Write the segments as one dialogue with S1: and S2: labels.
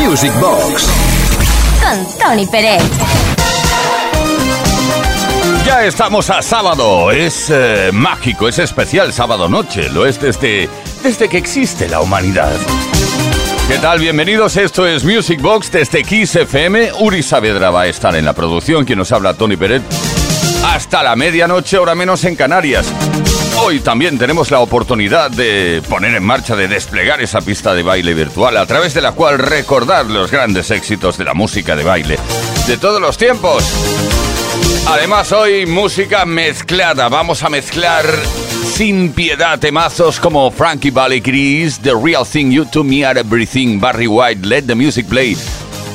S1: Music Box
S2: con Tony Pérez.
S3: Ya estamos a sábado, es eh, mágico, es especial sábado noche, lo es desde, desde que existe la humanidad. ¿Qué tal? Bienvenidos, esto es Music Box desde Kiss FM. Uri Saavedra va a estar en la producción, quien nos habla Tony Peret. Hasta la medianoche, hora menos en Canarias. Hoy también tenemos la oportunidad de poner en marcha, de desplegar esa pista de baile virtual a través de la cual recordar los grandes éxitos de la música de baile de todos los tiempos. Además hoy música mezclada, vamos a mezclar sin piedad temazos como Frankie Valley Chris, The Real Thing, You To Me Are Everything, Barry White, Let the Music Play,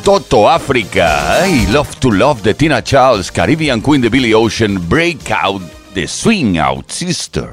S3: Toto Africa, I Love to Love de Tina Charles, Caribbean Queen de Billy Ocean, Breakout de Swing Out Sister.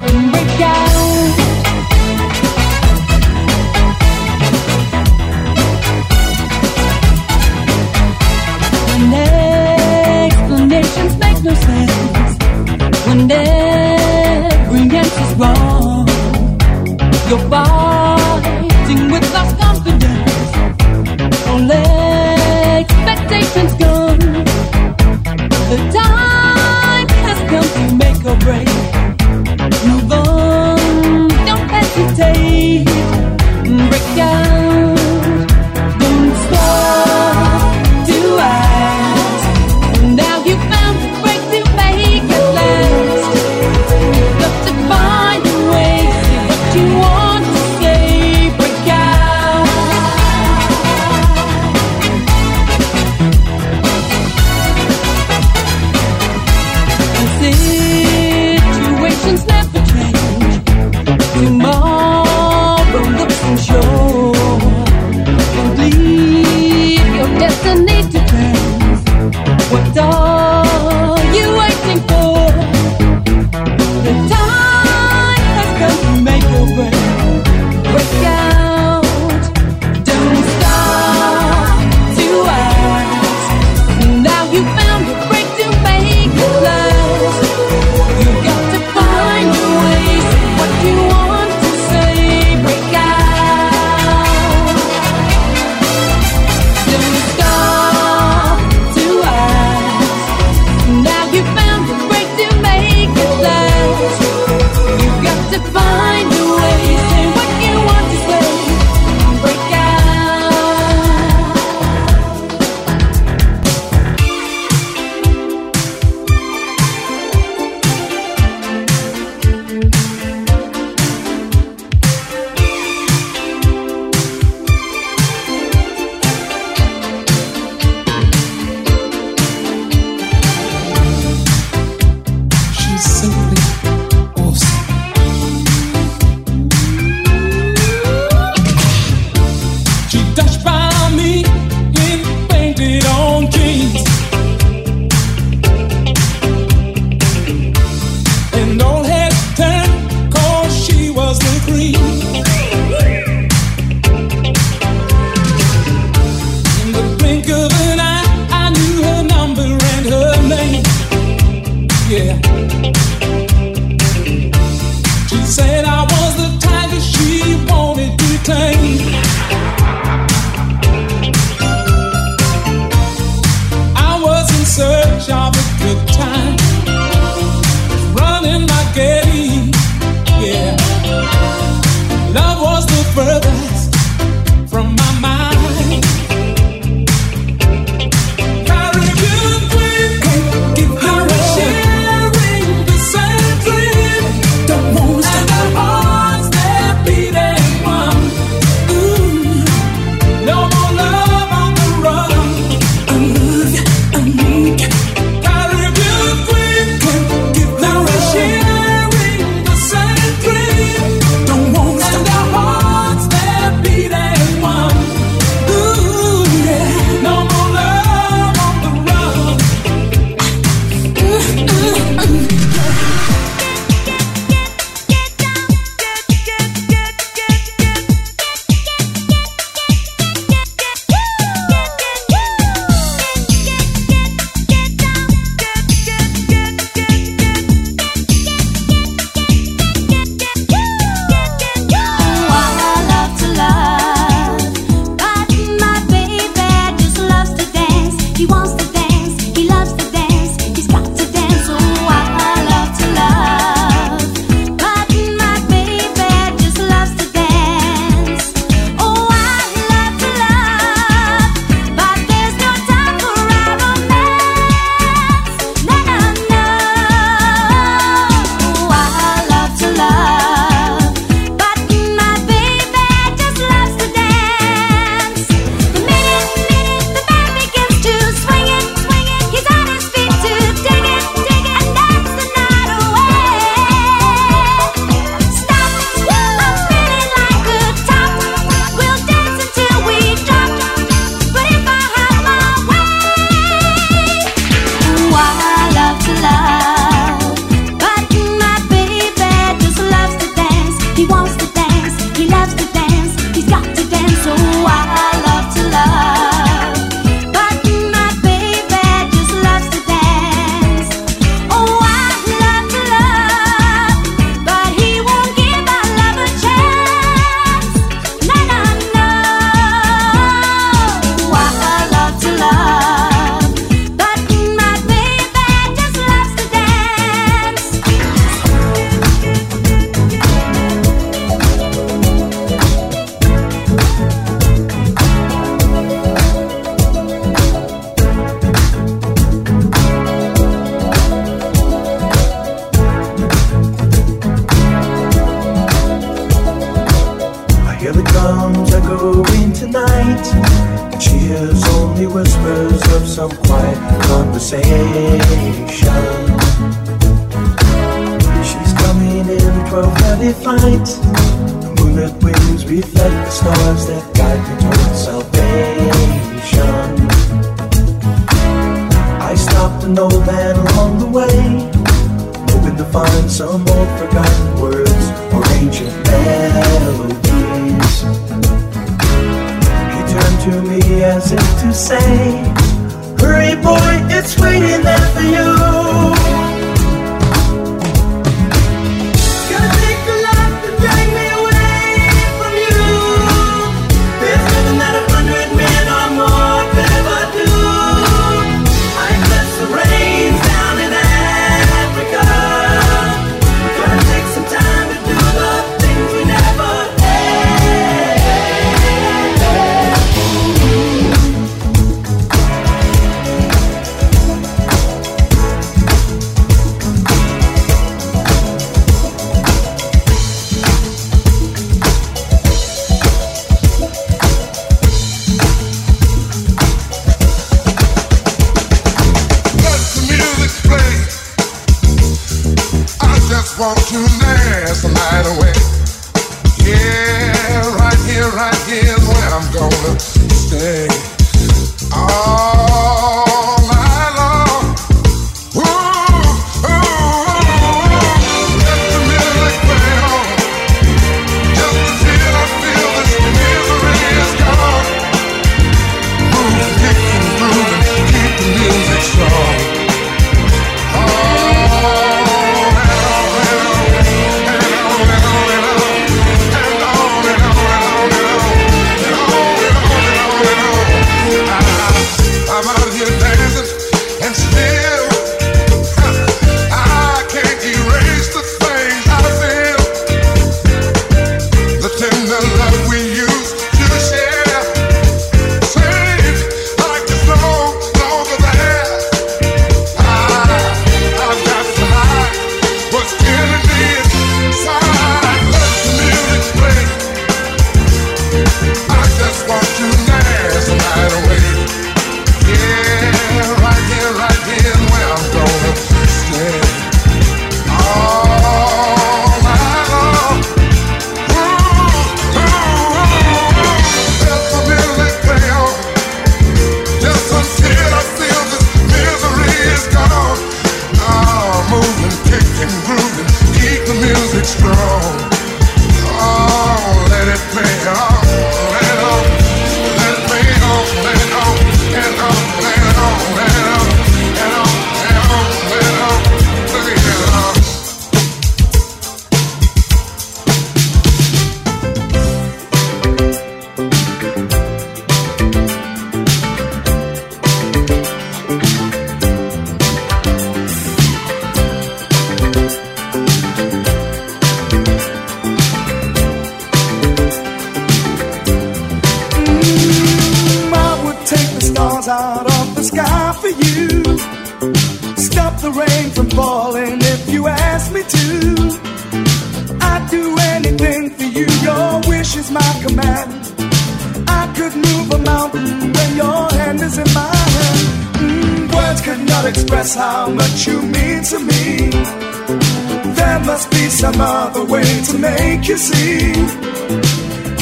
S4: down
S5: when your hand is in my hand. Mm, words cannot express how much you mean to me. There must be some other way to make you see.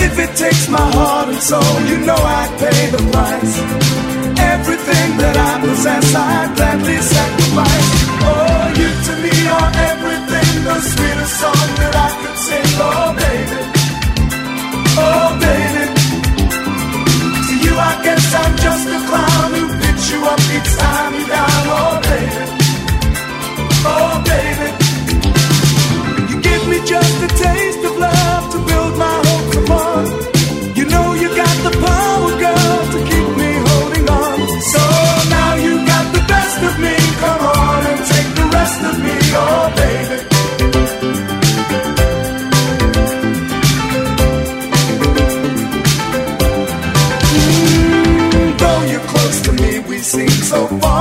S5: If it takes my heart and soul, you know I'd pay the price. Everything that I possess, I'd gladly sacrifice. Oh, you to me are everything, the sweetest song that I could sing. Oh, baby. Oh, baby. I'm just a clown who picks you up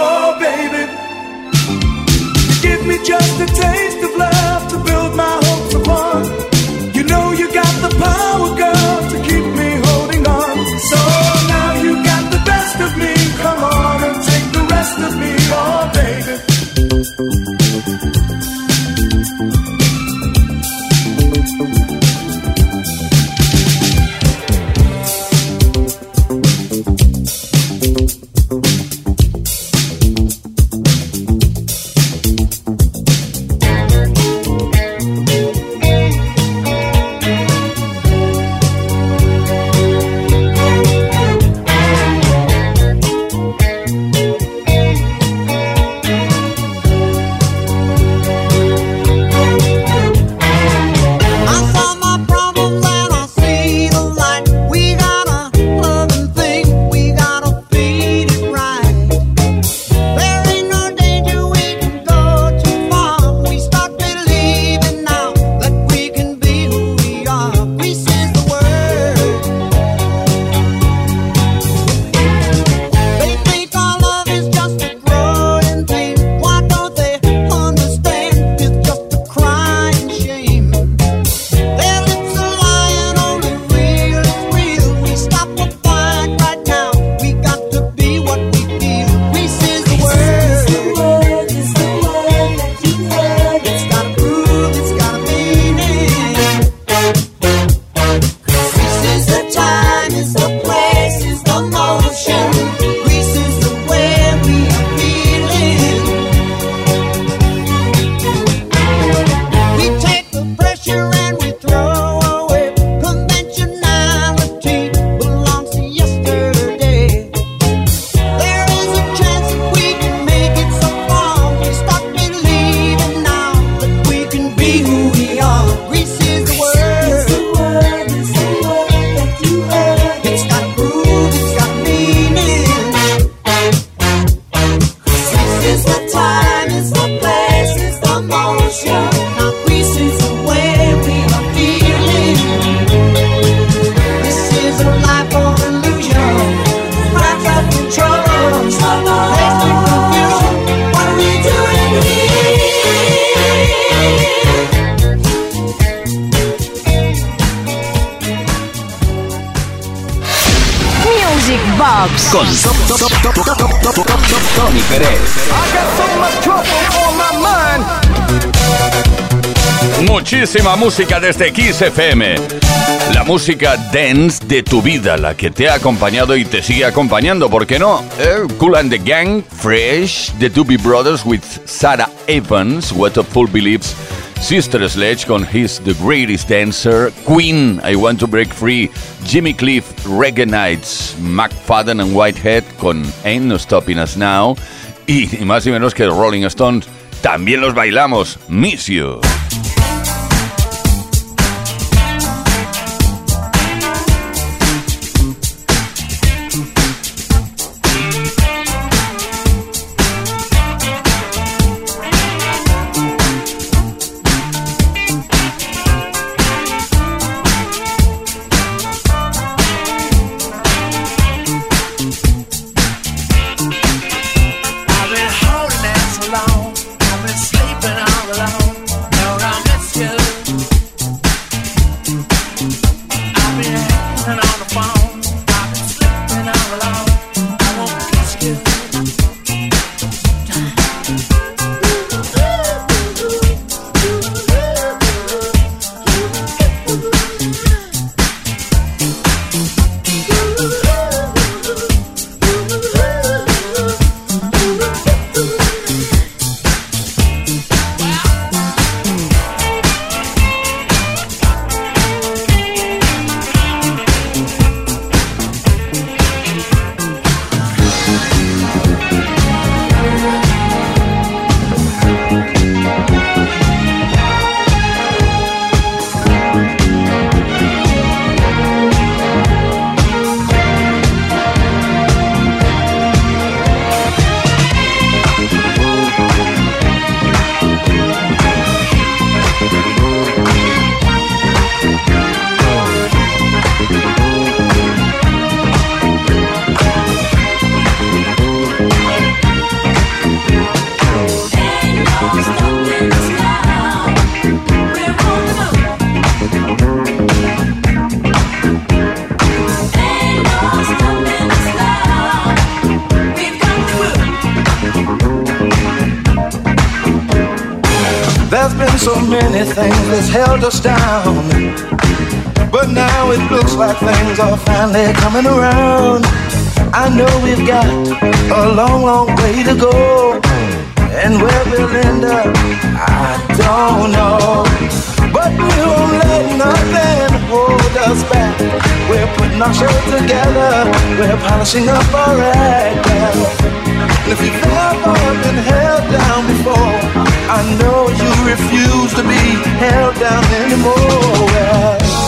S6: Oh, baby. Give me just a taste of love
S1: Muchísima música desde Kiss. La música dance de tu vida, la que te ha acompañado y te sigue acompañando, ¿por qué no? Eh, cool and the Gang, Fresh, The Doobie Brothers with Sarah Evans, What a Fool Believes, Sister Sledge con He's the Greatest Dancer, Queen, I Want to Break Free, Jimmy Cliff, Reggae Nights, McFadden and Whitehead con Ain't No Stopping Us Now, y ni más ni menos que Rolling Stones. También los bailamos, Miss You.
S7: Around. I know we've got a long, long way to go. And where we'll end up, I don't know. But we won't let nothing hold us back. We're putting our show together. We're polishing up our act. And if you've ever been held down before, I know you refuse to be held down anymore. Well,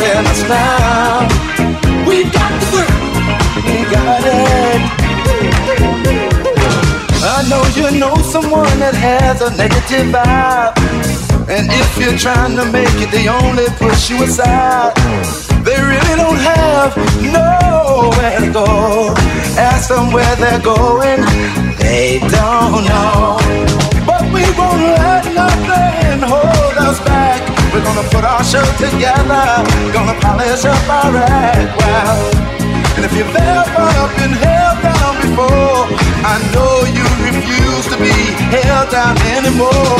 S7: stopping us now. We got the groove. We got it. I know you know someone that has a negative vibe. And if you're trying to make it, they only push you aside. They really don't have nowhere to go. Ask them where they're going, they don't know. But we won't let nothing hold. We're gonna put our show together, gonna polish up our act. Well, and if you've ever been held down before, I know you refuse to be held down anymore.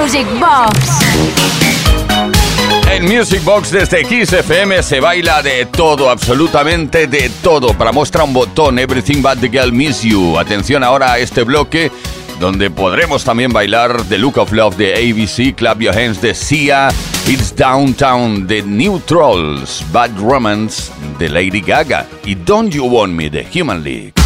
S2: Music Box.
S1: En Music Box desde Kiss FM se baila de todo, absolutamente de todo. Para muestra un botón, Everything But the Girl Miss You. Atención ahora a este bloque donde podremos también bailar The Look of Love de ABC, Clap Your Hands de Sia, It's Downtown de New Trolls, Bad Romance de Lady Gaga y Don't You Want Me de Human League.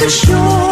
S8: This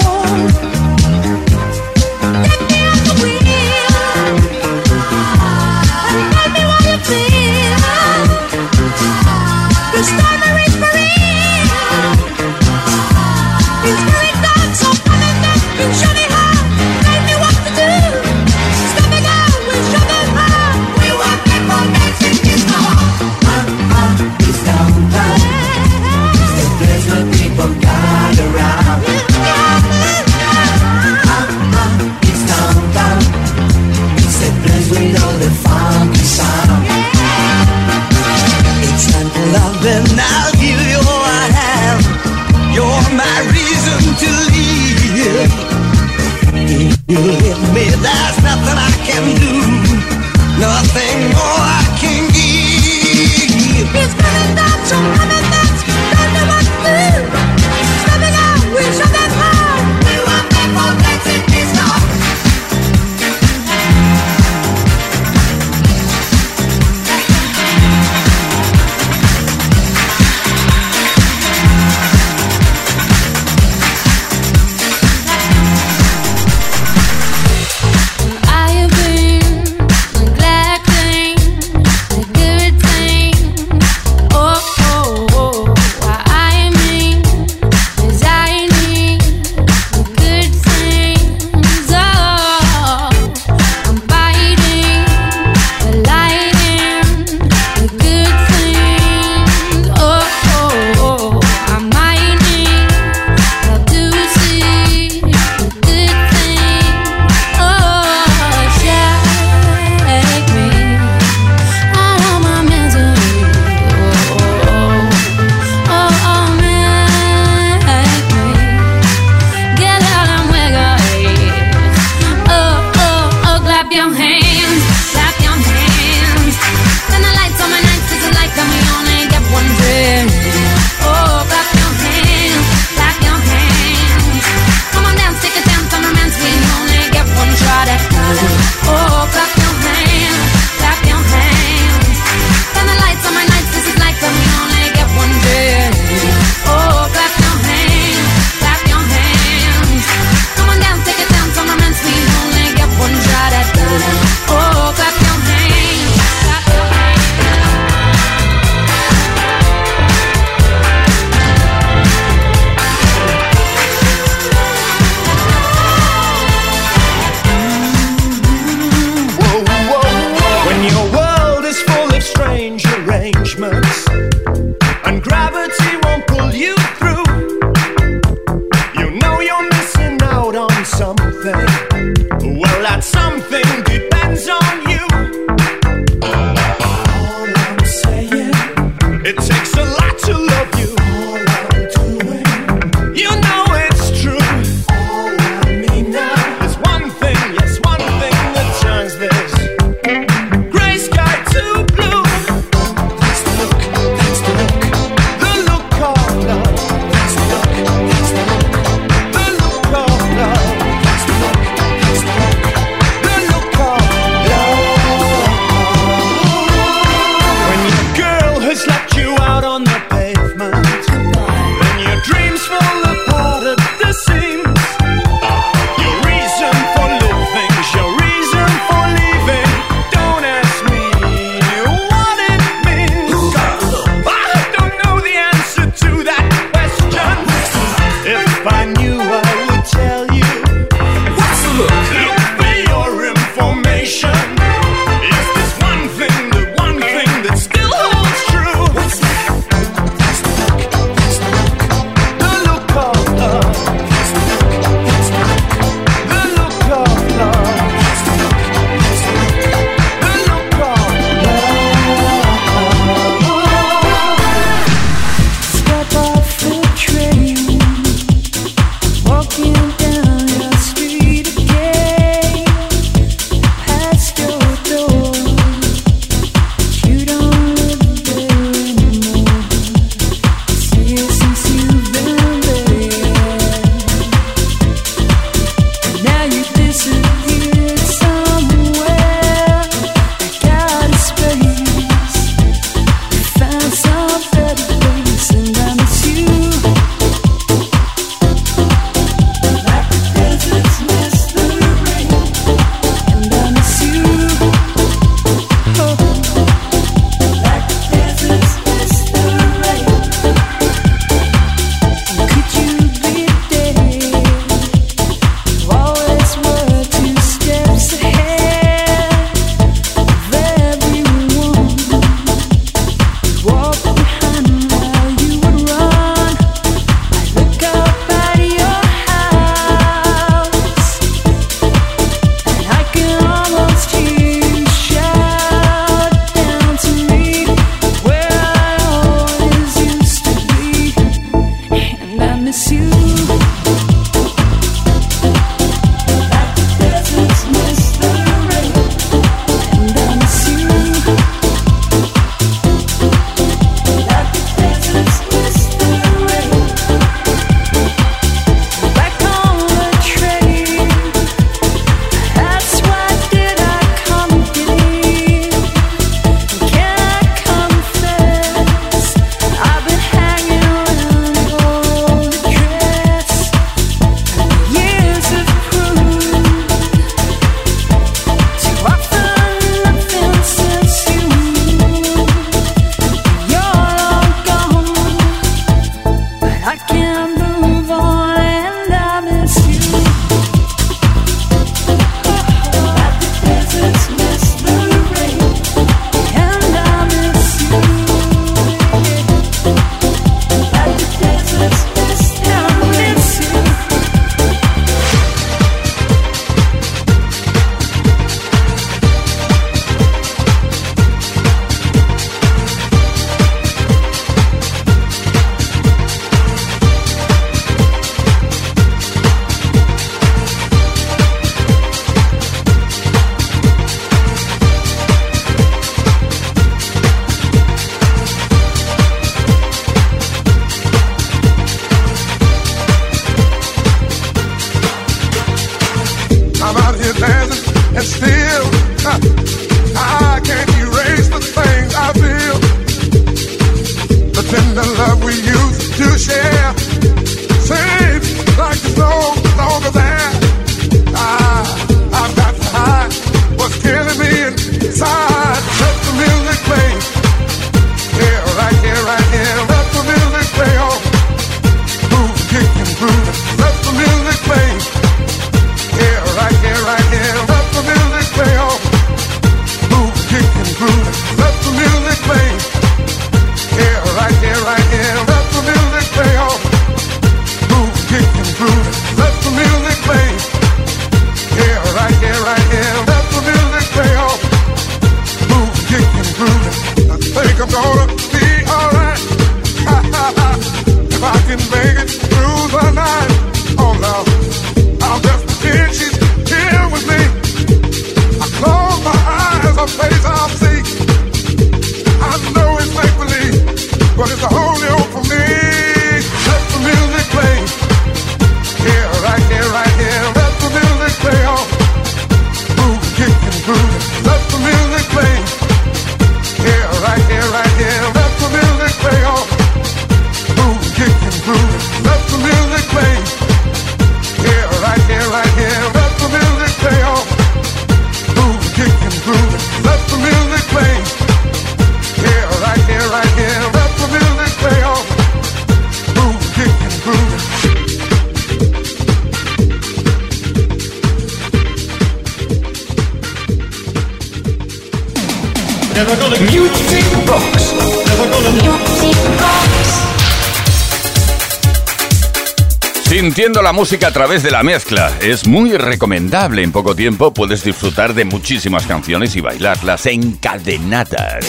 S1: Sintiendo la música a través de la mezcla. Es muy recomendable. En poco tiempo puedes disfrutar de muchísimas canciones y bailarlas encadenadas.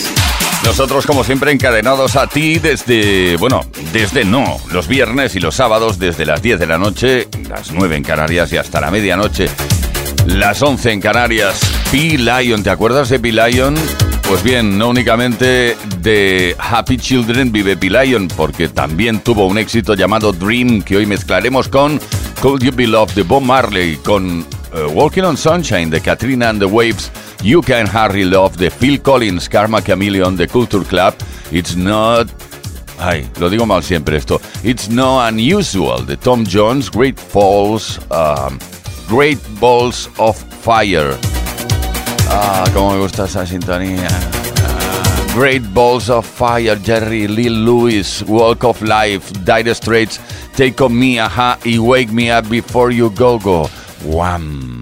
S1: Nosotros, como siempre, encadenados a ti desde, bueno, desde no, los viernes y los sábados desde las 10 de la noche, las 9 en Canarias y hasta la medianoche, las 11 en Canarias. P-Lion, ¿te acuerdas de P-Lion? Pues bien, no únicamente de Happy Children vive P-Lion, porque también tuvo un éxito llamado Dream, que hoy mezclaremos con Could You Be Loved de Bob Marley, con eh, Walking on Sunshine de Katrina and the Waves, You Can Hardly Love de Phil Collins, Karma Chameleon de Culture Club, It's Not Ay, lo digo mal siempre esto. It's No Unusual de Tom Jones, Great Falls, um, Great Balls of Fire. Ah, cómo me gusta esa sintonía. Great Balls of Fire, Jerry Lee Lewis, Walk of Life, Dire Straits, Take on Me, Aha, y Wake Me Up Before You Go Go. Wham.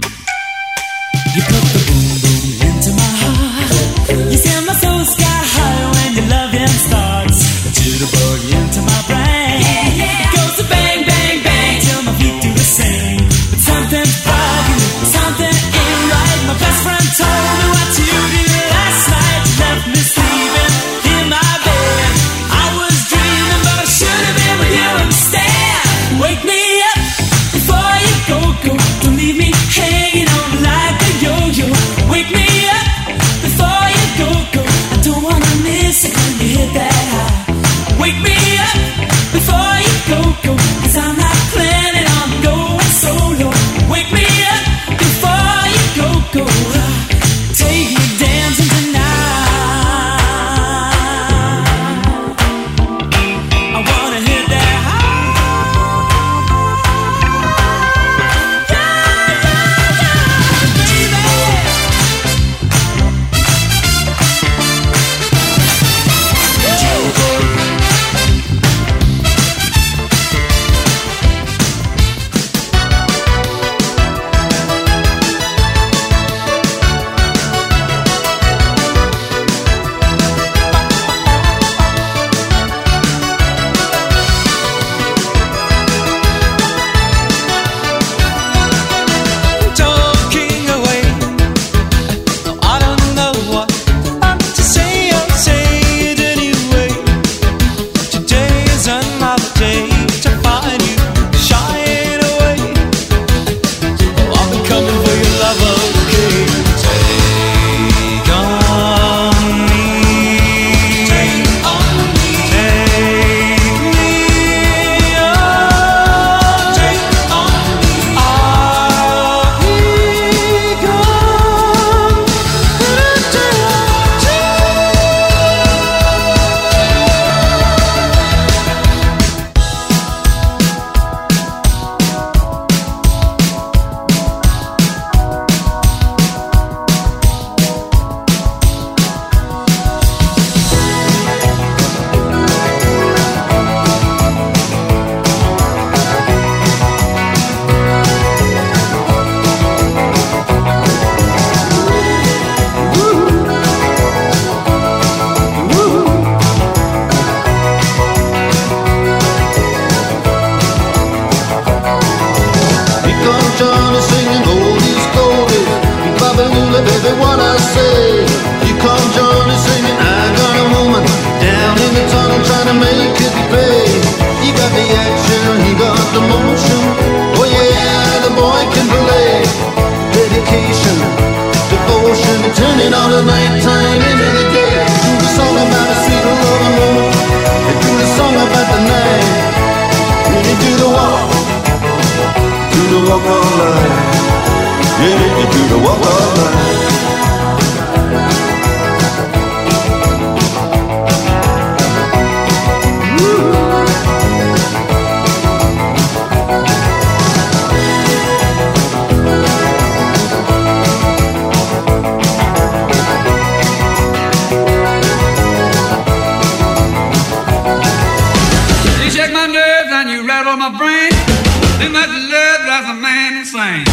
S9: Insane.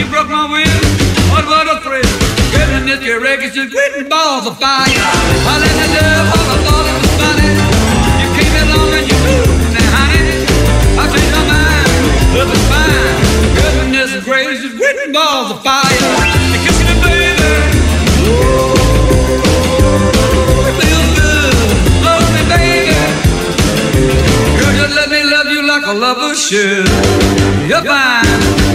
S9: You broke my will, What what a thrill. Goodness, your records just quitting balls of fire. I let the devil, I thought it was funny. You came along and you moved me, honey. I changed my mind, looking fine. Goodness gracious, quitting balls of fire. You kissing me, baby. Ooh, it feels good. Love me, baby. Girl, just let me love you like a lover should. You're fine,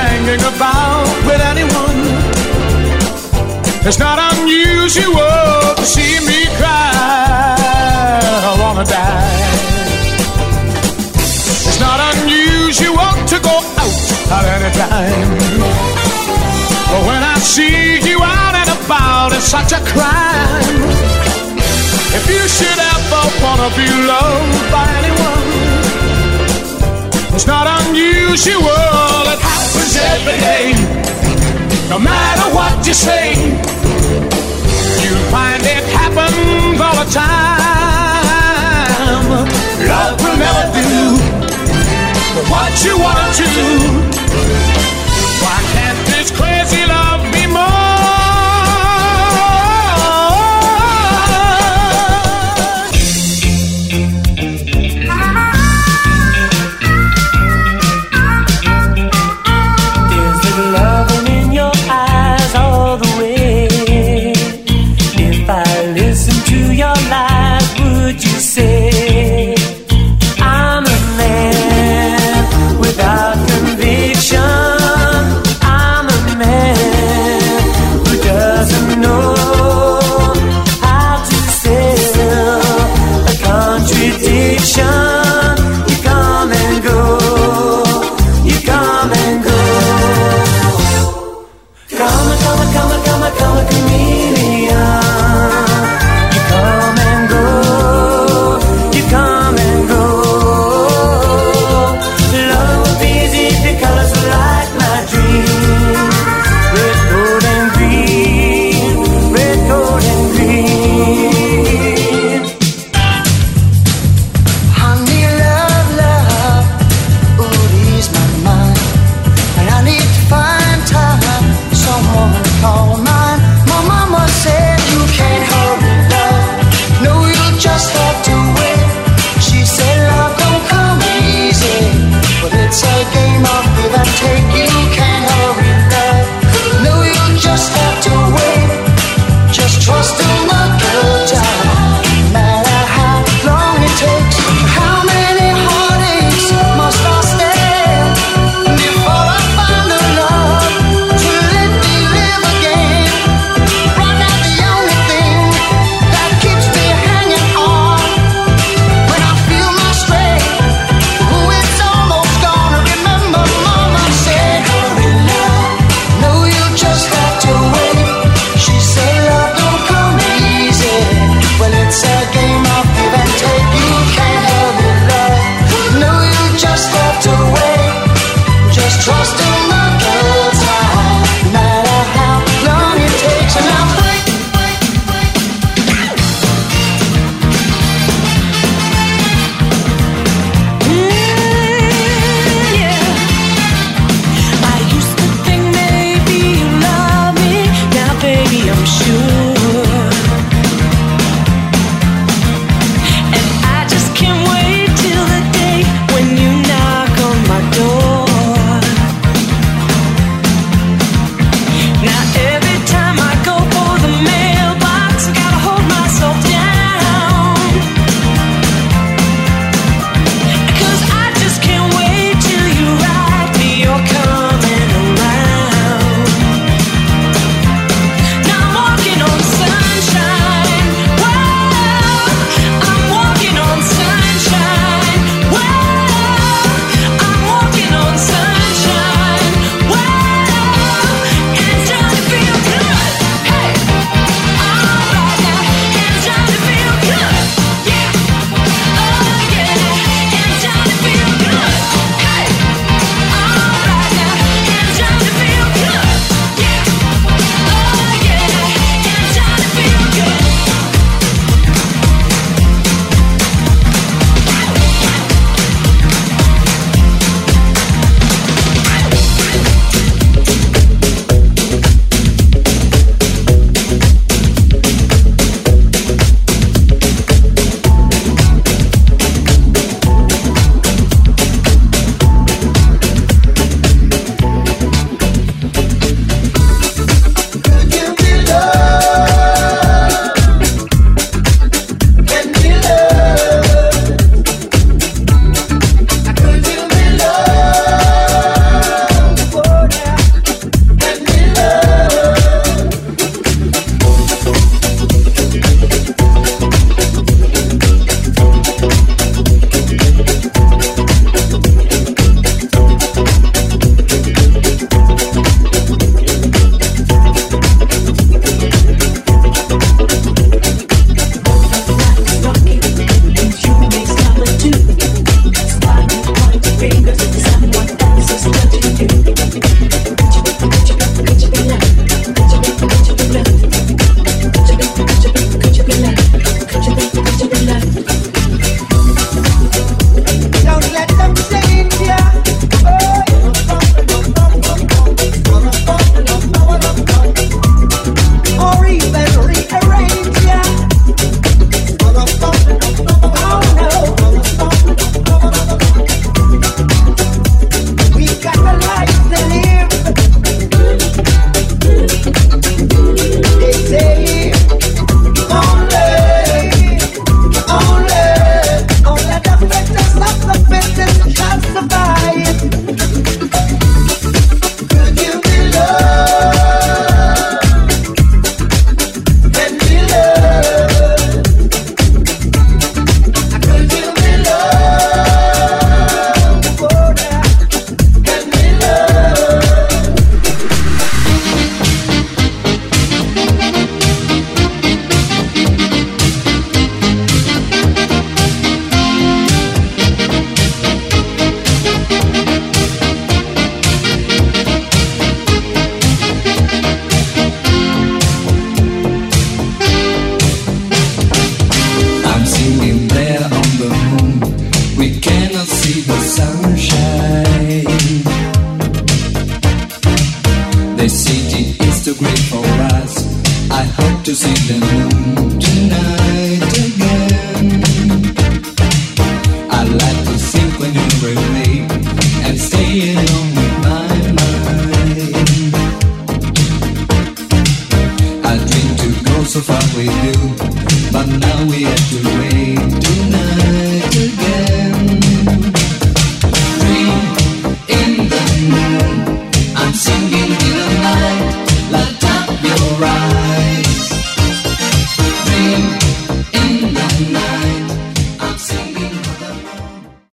S10: hanging about with anyone, it's not unusual to see me cry. I wanna die. It's not unusual to go out at any time. But when I see you out and about, it's such a crime. If you should ever wanna be loved by anyone, it's not unusual. It happens every day. No matter what you say, you find it happens all the time. Love will never do what you wanna do.